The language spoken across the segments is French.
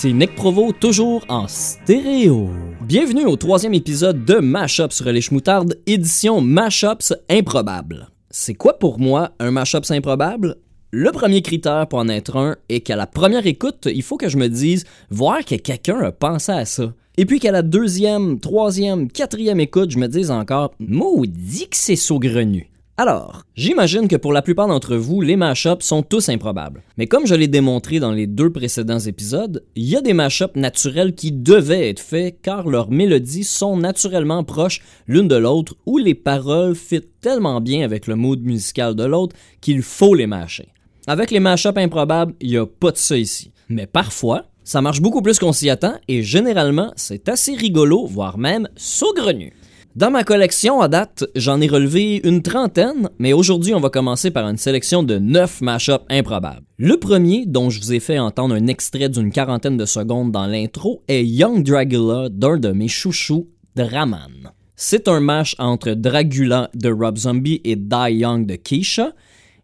Ici Nick Provo, toujours en stéréo. Bienvenue au troisième épisode de Mashups sur les Schmoutardes, édition Mashups improbable. C'est quoi pour moi un Mashups improbable? Le premier critère pour en être un est qu'à la première écoute, il faut que je me dise voir que quelqu'un a pensé à ça. Et puis qu'à la deuxième, troisième, quatrième écoute, je me dise encore maudit que c'est saugrenu. Alors, j'imagine que pour la plupart d'entre vous, les mashups sont tous improbables. Mais comme je l'ai démontré dans les deux précédents épisodes, il y a des mashups naturels qui devaient être faits car leurs mélodies sont naturellement proches l'une de l'autre ou les paroles fit tellement bien avec le mood musical de l'autre qu'il faut les mâcher. Avec les mashups improbables, il n'y a pas de ça ici. Mais parfois, ça marche beaucoup plus qu'on s'y attend et généralement, c'est assez rigolo, voire même saugrenu. Dans ma collection à date, j'en ai relevé une trentaine, mais aujourd'hui on va commencer par une sélection de 9 mashups improbables. Le premier, dont je vous ai fait entendre un extrait d'une quarantaine de secondes dans l'intro, est Young Dragula d'un de mes chouchous, Draman. C'est un mash entre Dragula de Rob Zombie et Die Young de Keisha,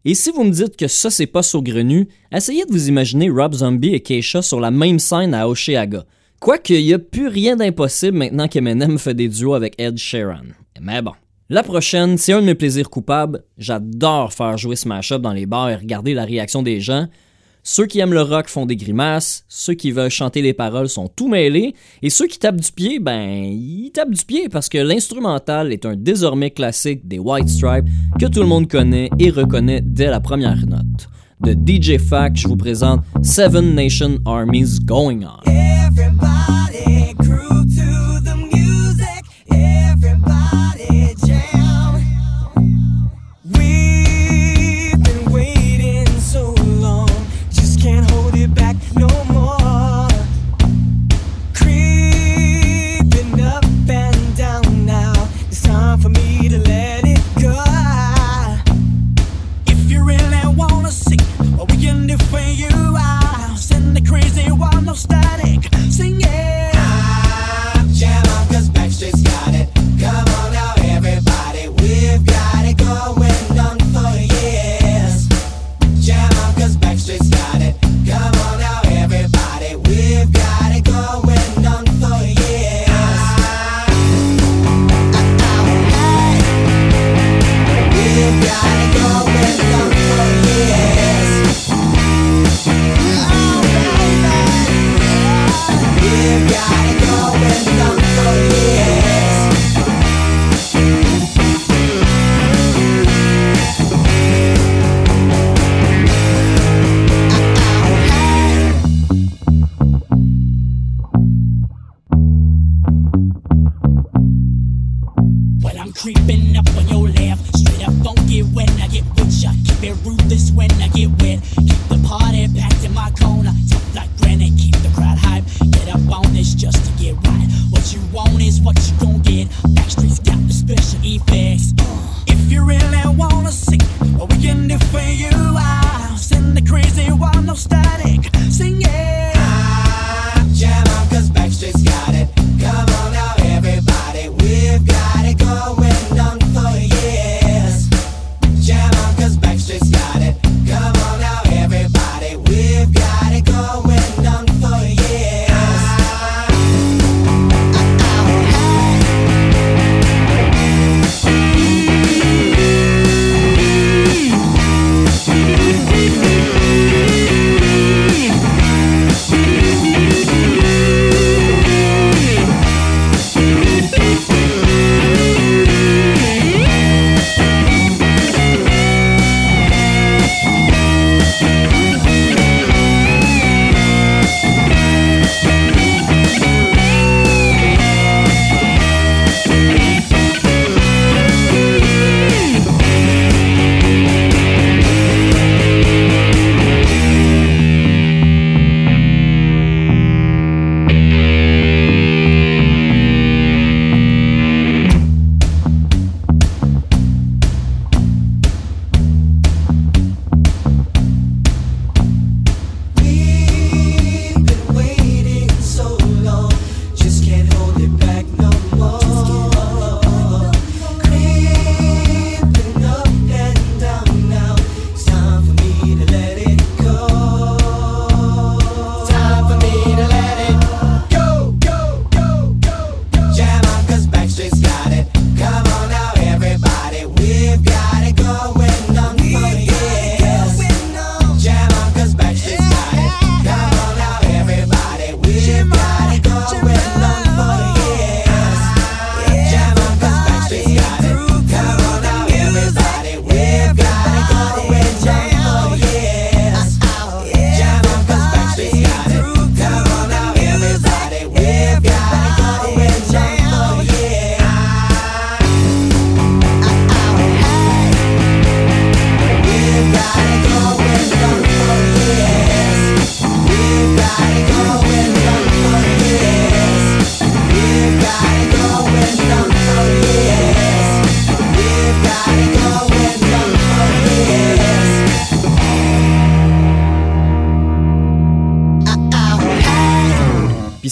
et si vous me dites que ça c'est pas saugrenu, essayez de vous imaginer Rob Zombie et Keisha sur la même scène à Osheaga. Quoique, il n'y a plus rien d'impossible maintenant qu'Eminem fait des duos avec Ed Sheeran. Mais bon. La prochaine, c'est un de mes plaisirs coupables. J'adore faire jouer ce mashup dans les bars et regarder la réaction des gens. Ceux qui aiment le rock font des grimaces, ceux qui veulent chanter les paroles sont tout mêlés, et ceux qui tapent du pied, ben, ils tapent du pied parce que l'instrumental est un désormais classique des White Stripes que tout le monde connaît et reconnaît dès la première note. De DJ Fact, je vous présente Seven Nation Armies Going On. Ya. Ruthless when I get wet. Keep the party packed in my corner,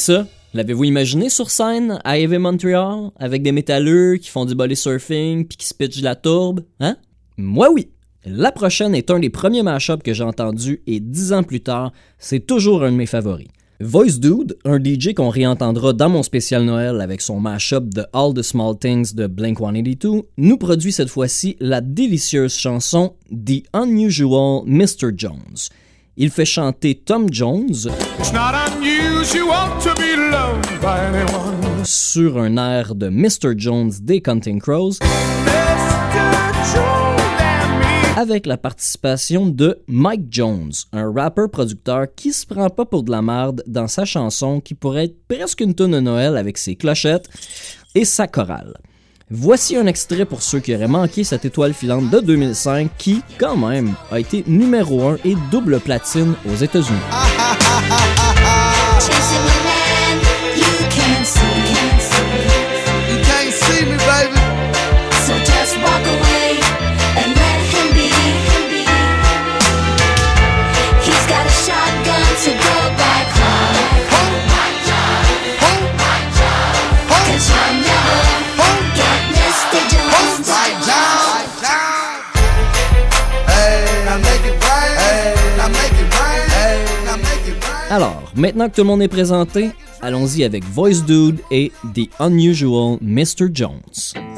ça, l'avez-vous imaginé sur scène à Heavy Montreal avec des métalleux qui font du body surfing puis qui se pitchent de la tourbe, hein? Moi oui. La prochaine est un des premiers mashups que j'ai entendu et dix ans plus tard, c'est toujours un de mes favoris. Voice Dude, un DJ qu'on réentendra dans mon spécial Noël avec son mashup de All the Small Things de Blink 182, nous produit cette fois-ci la délicieuse chanson The Unusual Mr. Jones. Il fait chanter Tom Jones sur un air de Mr. Jones des Counting Crows avec la participation de Mike Jones, un rappeur producteur qui se prend pas pour de la merde dans sa chanson qui pourrait être presque une tonne de Noël avec ses clochettes et sa chorale. Voici un extrait pour ceux qui auraient manqué cette étoile filante de 2005 qui, quand même, a été numéro 1 et double platine aux États-Unis. Maintenant que tout le monde est présenté, allons-y avec Voice Dude et The Unusual Mr. Jones.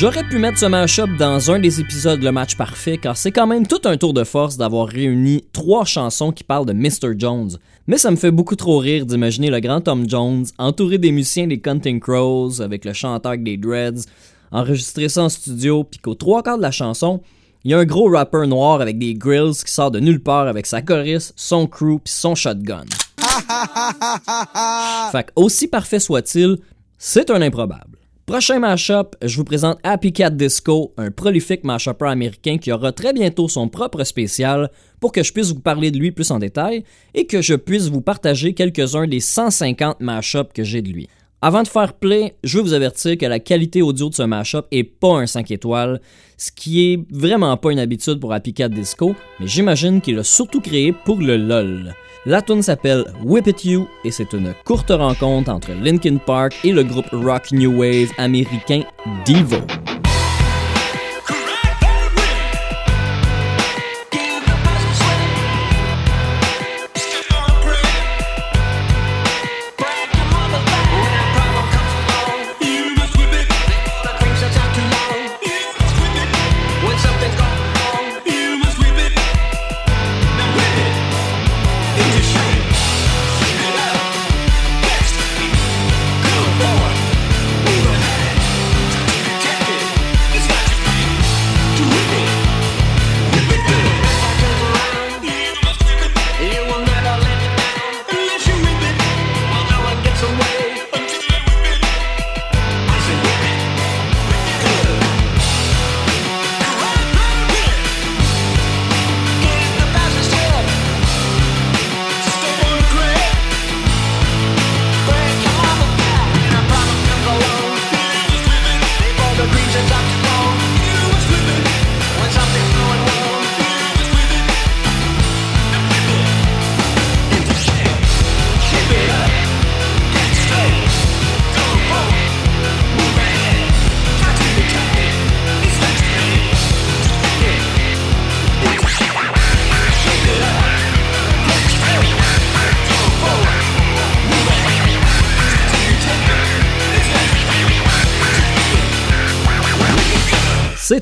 J'aurais pu mettre ce match-up dans un des épisodes Le Match Parfait car c'est quand même tout un tour de force d'avoir réuni trois chansons qui parlent de Mr. Jones. Mais ça me fait beaucoup trop rire d'imaginer le grand Tom Jones entouré des musiciens des Counting Crows avec le chanteur des Dreads, enregistrer ça en studio puis qu'aux trois quarts de la chanson, il y a un gros rapper noir avec des grills qui sort de nulle part avec sa choriste, son crew puis son shotgun. Fait que, aussi parfait soit-il, c'est un improbable. Prochain mashup, je vous présente Happy Cat Disco, un prolifique mashupper américain qui aura très bientôt son propre spécial pour que je puisse vous parler de lui plus en détail et que je puisse vous partager quelques-uns des 150 mashups que j'ai de lui. Avant de faire play, je veux vous avertir que la qualité audio de ce mashup est pas un 5 étoiles, ce qui est vraiment pas une habitude pour Happy Cat Disco, mais j'imagine qu'il l'a surtout créé pour le LOL. La tune s'appelle Whip It You et c'est une courte rencontre entre Linkin Park et le groupe rock new wave américain Devo.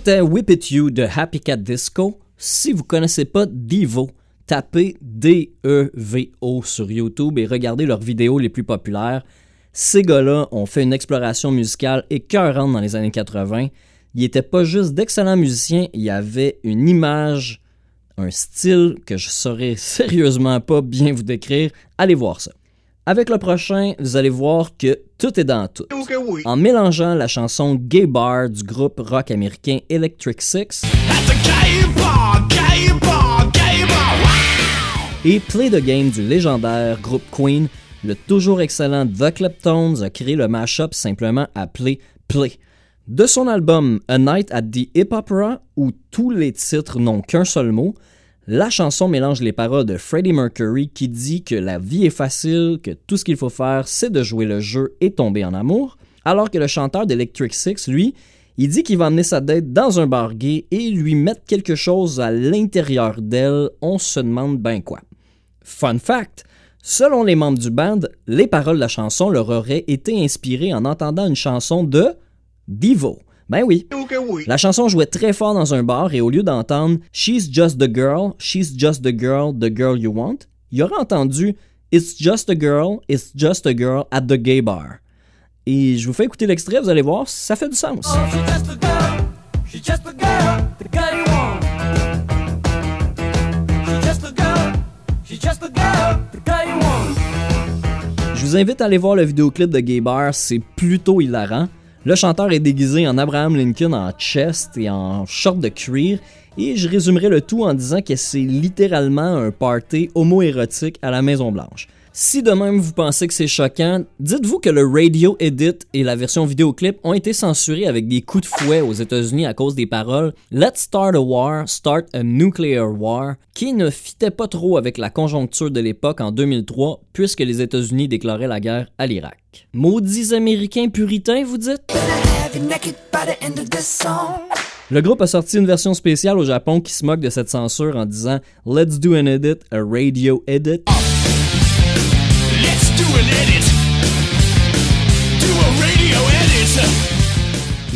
C'était Whip It You de Happy Cat Disco. Si vous connaissez pas Devo, tapez D-E-V-O sur YouTube et regardez leurs vidéos les plus populaires. Ces gars-là ont fait une exploration musicale écœurante dans les années 80. Ils étaient pas juste d'excellents musiciens, il y avait une image, un style que je saurais sérieusement pas bien vous décrire. Allez voir ça. Avec le prochain, vous allez voir que tout est dans tout. En mélangeant la chanson Gay Bar du groupe rock américain Electric Six et Play the Game du légendaire groupe Queen, le toujours excellent The Kleptones a créé le mashup simplement appelé Play. De son album A Night at the Hip Opera, où tous les titres n'ont qu'un seul mot, la chanson mélange les paroles de Freddie Mercury qui dit que la vie est facile, que tout ce qu'il faut faire c'est de jouer le jeu et tomber en amour, alors que le chanteur d'Electric Six, lui, il dit qu'il va emmener sa date dans un bar gay et lui mettre quelque chose à l'intérieur d'elle, on se demande ben quoi. Fun fact, selon les membres du band, les paroles de la chanson leur auraient été inspirées en entendant une chanson de Devo. Ben oui. La chanson jouait très fort dans un bar et au lieu d'entendre She's just the girl, she's just the girl, the girl you want, il aurait entendu It's just a girl, it's just a girl at the gay bar. Et je vous fais écouter l'extrait, vous allez voir, ça fait du sens. She's just a girl. She's just a girl. The girl you want. She's just a girl. She's just a girl. The girl you want. Je vous invite à aller voir le vidéoclip de Gay Bar, c'est plutôt hilarant. Le chanteur est déguisé en Abraham Lincoln en chest et en short de cuir Et je résumerai le tout en disant que c'est littéralement un party homo-érotique à la Maison Blanche. Si de même vous pensez que c'est choquant, dites-vous que le radio edit et la version vidéoclip ont été censurés avec des coups de fouet aux États-Unis à cause des paroles Let's start a war, start a nuclear war, qui ne fitait pas trop avec la conjoncture de l'époque en 2003 puisque les États-Unis déclaraient la guerre à l'Irak. Maudits Américains puritains, vous dites? Le groupe a sorti une version spéciale au Japon qui se moque de cette censure en disant Let's do an edit, a radio edit.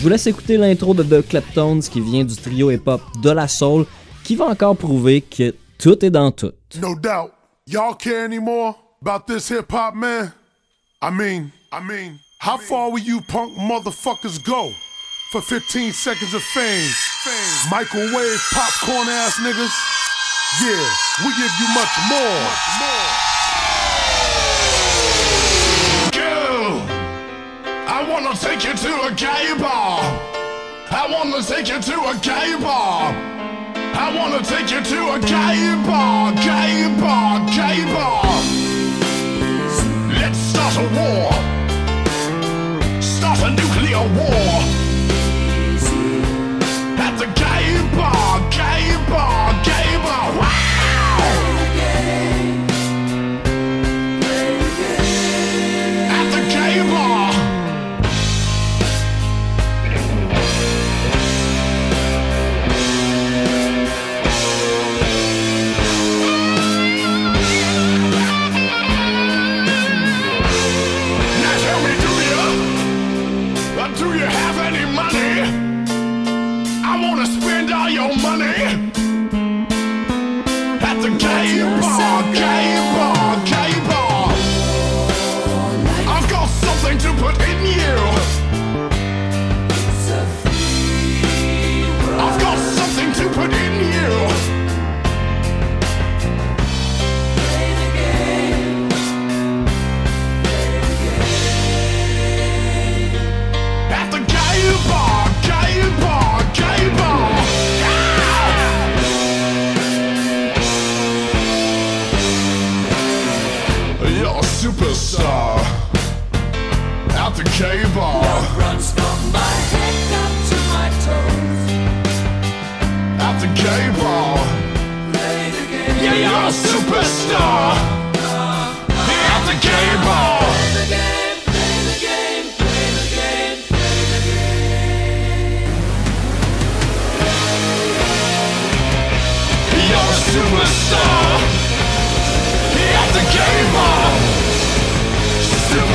Je vous laisse écouter l'intro de The Kleptones qui vient du trio hip-hop De La Soul qui va encore prouver que tout est dans tout. No doubt. Y'all care anymore about this hip hop, man? I mean, I mean, how far will you punk motherfuckers go for 15 seconds of fame? fame. Microwave popcorn ass niggas? Yeah, we give you much more. Girl, wanna take you to a gay bar. I wanna take you to a gay bar. I wanna take you to a gay bar, gay bar, gay bar. Let's start a war. Start a nuclear war. At the gay bar,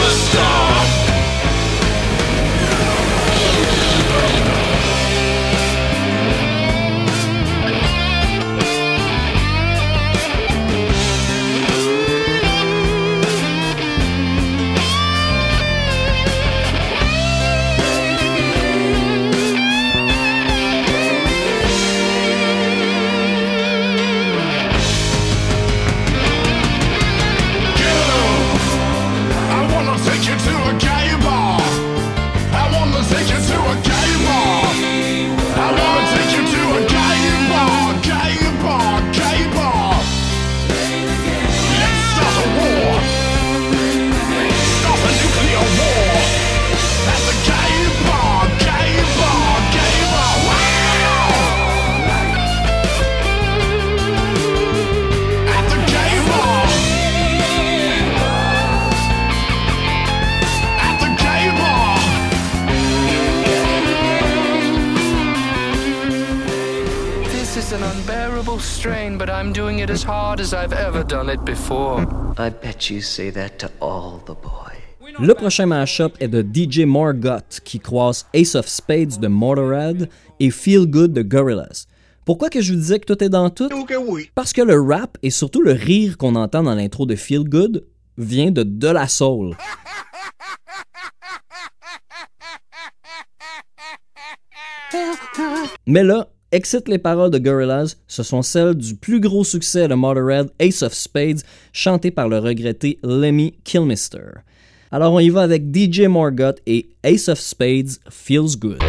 Superstar. I hard as I've ever done it before. I bet you say that to all the boys. Le prochain mashup est de DJ Morgoth qui croise Ace of Spades de Motorhead et Feel Good de Gorillaz. Pourquoi que je vous disais que tout est dans tout? Parce que le rap et surtout le rire qu'on entend dans l'intro de Feel Good vient de De La Soul. Mais là, excite les paroles de Gorillaz, ce sont celles du plus gros succès de Motorhead, Ace of Spades, chanté par le regretté Lemmy Kilmister. Alors on y va avec DJ Morgoth et Ace of Spades Feels Good.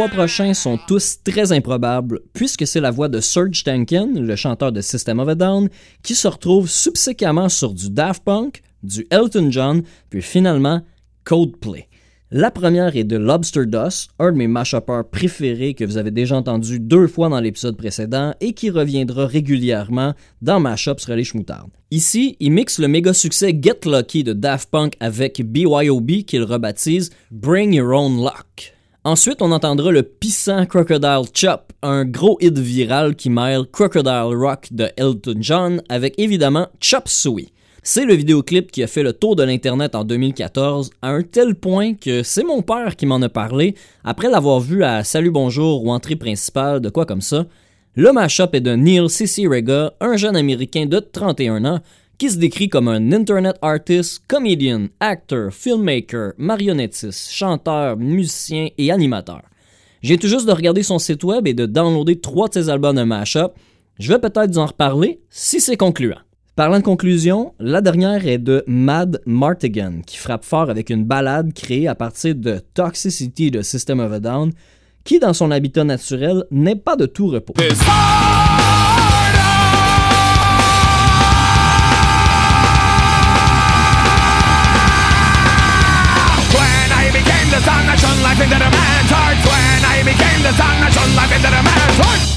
trois prochains sont tous très improbables, puisque c'est la voix de Serge Tankian, le chanteur de System of a Down, qui se retrouve subséquemment sur du Daft Punk, du Elton John, puis finalement Coldplay. La première est de Lobster Dust, un de mes mashupers préférés que vous avez déjà entendu deux fois dans l'épisode précédent et qui reviendra régulièrement dans Mashups Relais Schmoutarde. Ici, il mixe le méga succès Get Lucky de Daft Punk avec BYOB qu'il rebaptise Bring Your Own Luck. Ensuite, on entendra le pissant Crocodile Chop, un gros hit viral qui mêle Crocodile Rock de Elton John avec évidemment Chop Suey. C'est le vidéoclip qui a fait le tour de l'Internet en 2014 à un tel point que c'est mon père qui m'en a parlé après l'avoir vu à Salut Bonjour ou Entrée Principale, de quoi comme ça. Le mashup est de Neil Cicerega, un jeune américain de 31 ans qui se décrit comme un internet artist, comedian, actor, filmmaker, marionnettiste, chanteur, musicien et animateur. J'ai tout juste de regarder son site web et de downloader trois de ses albums de mashup. Je vais peut-être en reparler si c'est concluant. Parlant de conclusion, la dernière est de Mad Martigan, qui frappe fort avec une balade créée à partir de Toxicity de System of a Down, qui dans son habitat naturel n'est pas de tout repos.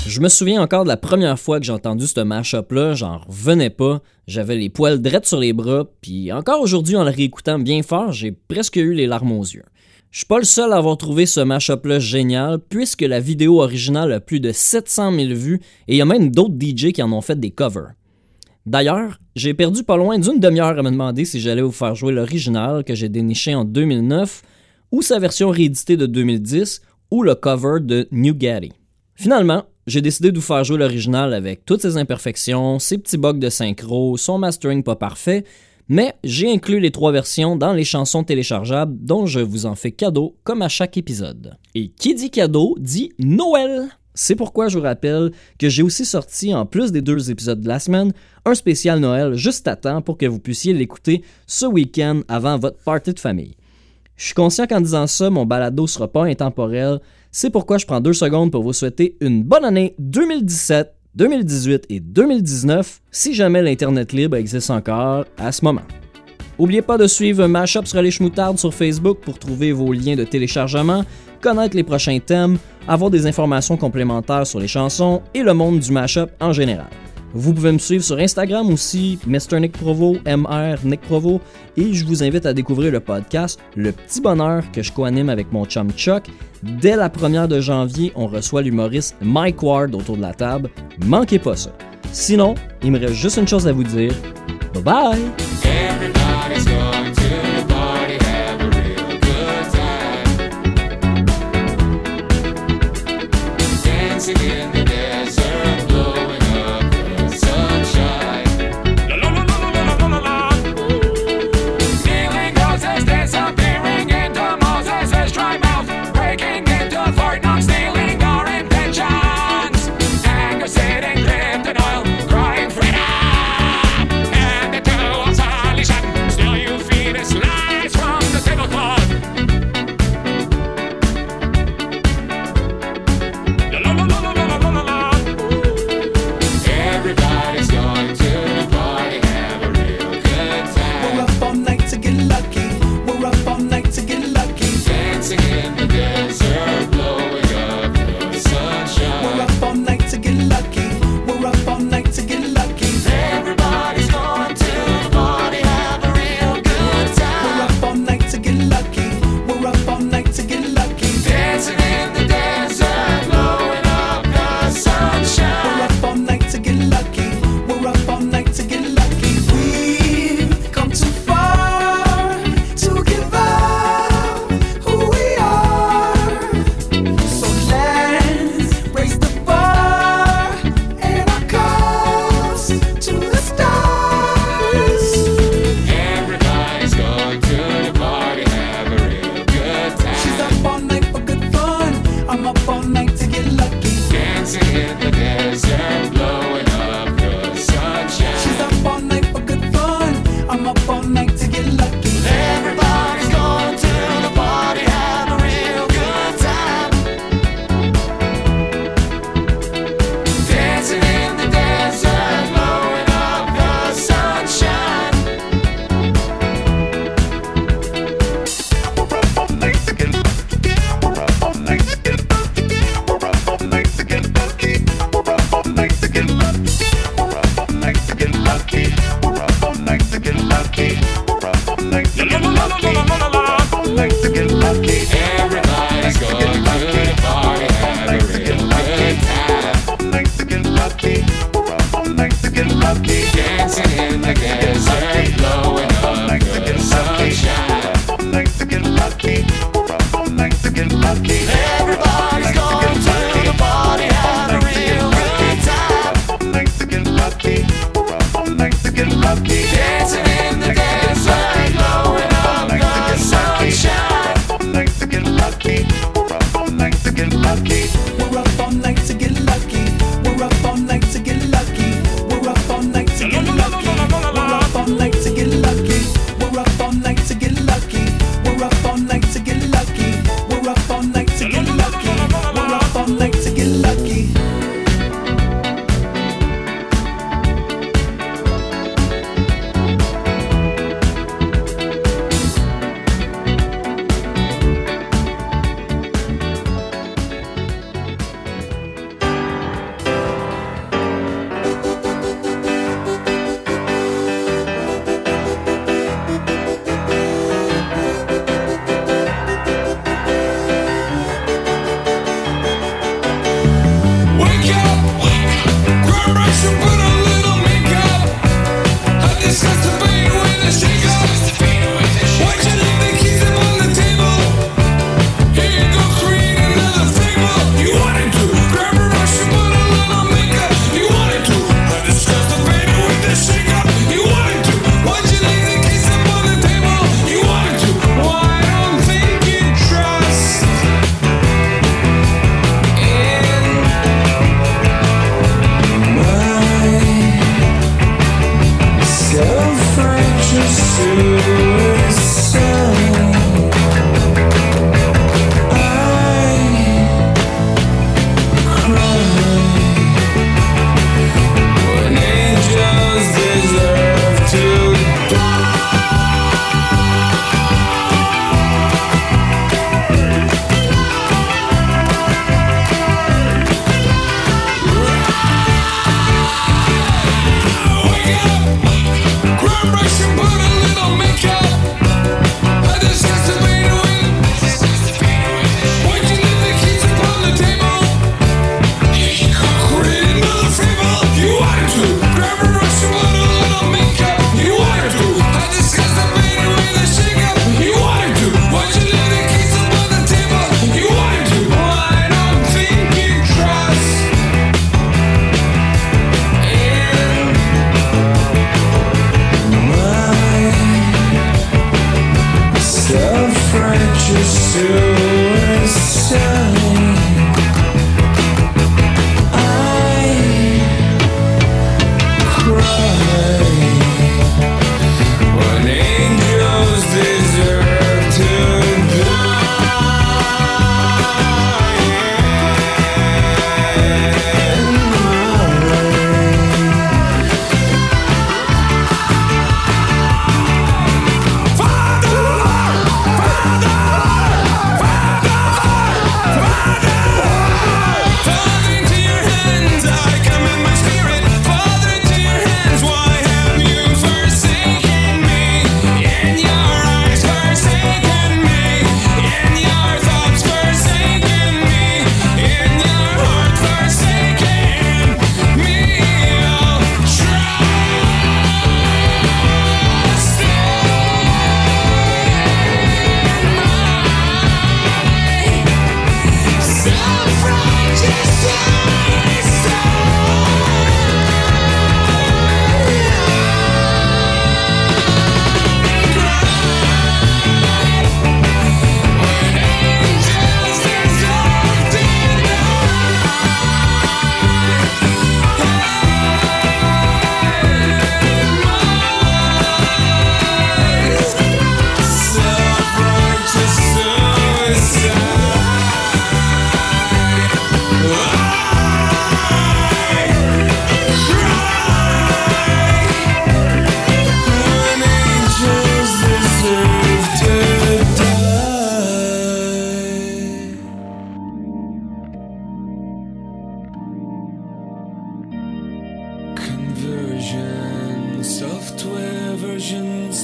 Je me souviens encore de la première fois que j'ai entendu ce mashup-là, j'en revenais pas. J'avais les poils drettes sur les bras, puis encore aujourd'hui, en le réécoutant bien fort, j'ai presque eu les larmes aux yeux. Je suis pas le seul à avoir trouvé ce mashup-là génial, puisque la vidéo originale a plus de 700 000 vues, et il y a même d'autres DJ qui en ont fait des covers. D'ailleurs, j'ai perdu pas loin d'une demi-heure à me demander si j'allais vous faire jouer l'original que j'ai déniché en 2009, ou sa version rééditée de 2010, ou le cover de New Gaddy. Finalement, j'ai décidé de vous faire jouer l'original avec toutes ses imperfections, ses petits bugs de synchro, son mastering pas parfait, mais j'ai inclus les trois versions dans les chansons téléchargeables dont je vous en fais cadeau comme à chaque épisode. Et qui dit cadeau dit Noël! C'est pourquoi je vous rappelle que j'ai aussi sorti, en plus des deux épisodes de la semaine, un spécial Noël juste à temps pour que vous puissiez l'écouter ce week-end avant votre party de famille. Je suis conscient qu'en disant ça, mon balado sera pas intemporel. C'est pourquoi je prends deux secondes pour vous souhaiter une bonne année 2017, 2018 et 2019 si jamais l'Internet libre existe encore à ce moment. Oubliez pas de suivre Mashup sur les Schmoutardes sur Facebook pour trouver vos liens de téléchargement, connaître les prochains thèmes, avoir des informations complémentaires sur les chansons et le monde du mashup en général. Vous pouvez me suivre sur Instagram aussi, Mr. Nick Provo, MR Nick Provo, et je vous invite à découvrir le podcast Le Petit Bonheur que je co-anime avec mon chum Chuck. Dès la première de janvier, on reçoit l'humoriste Mike Ward autour de la table. Manquez pas ça. Sinon, il me reste juste une chose à vous dire. Bye bye!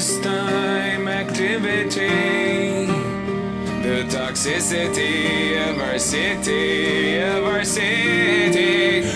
pastime activity. The toxicity of our city, of our city.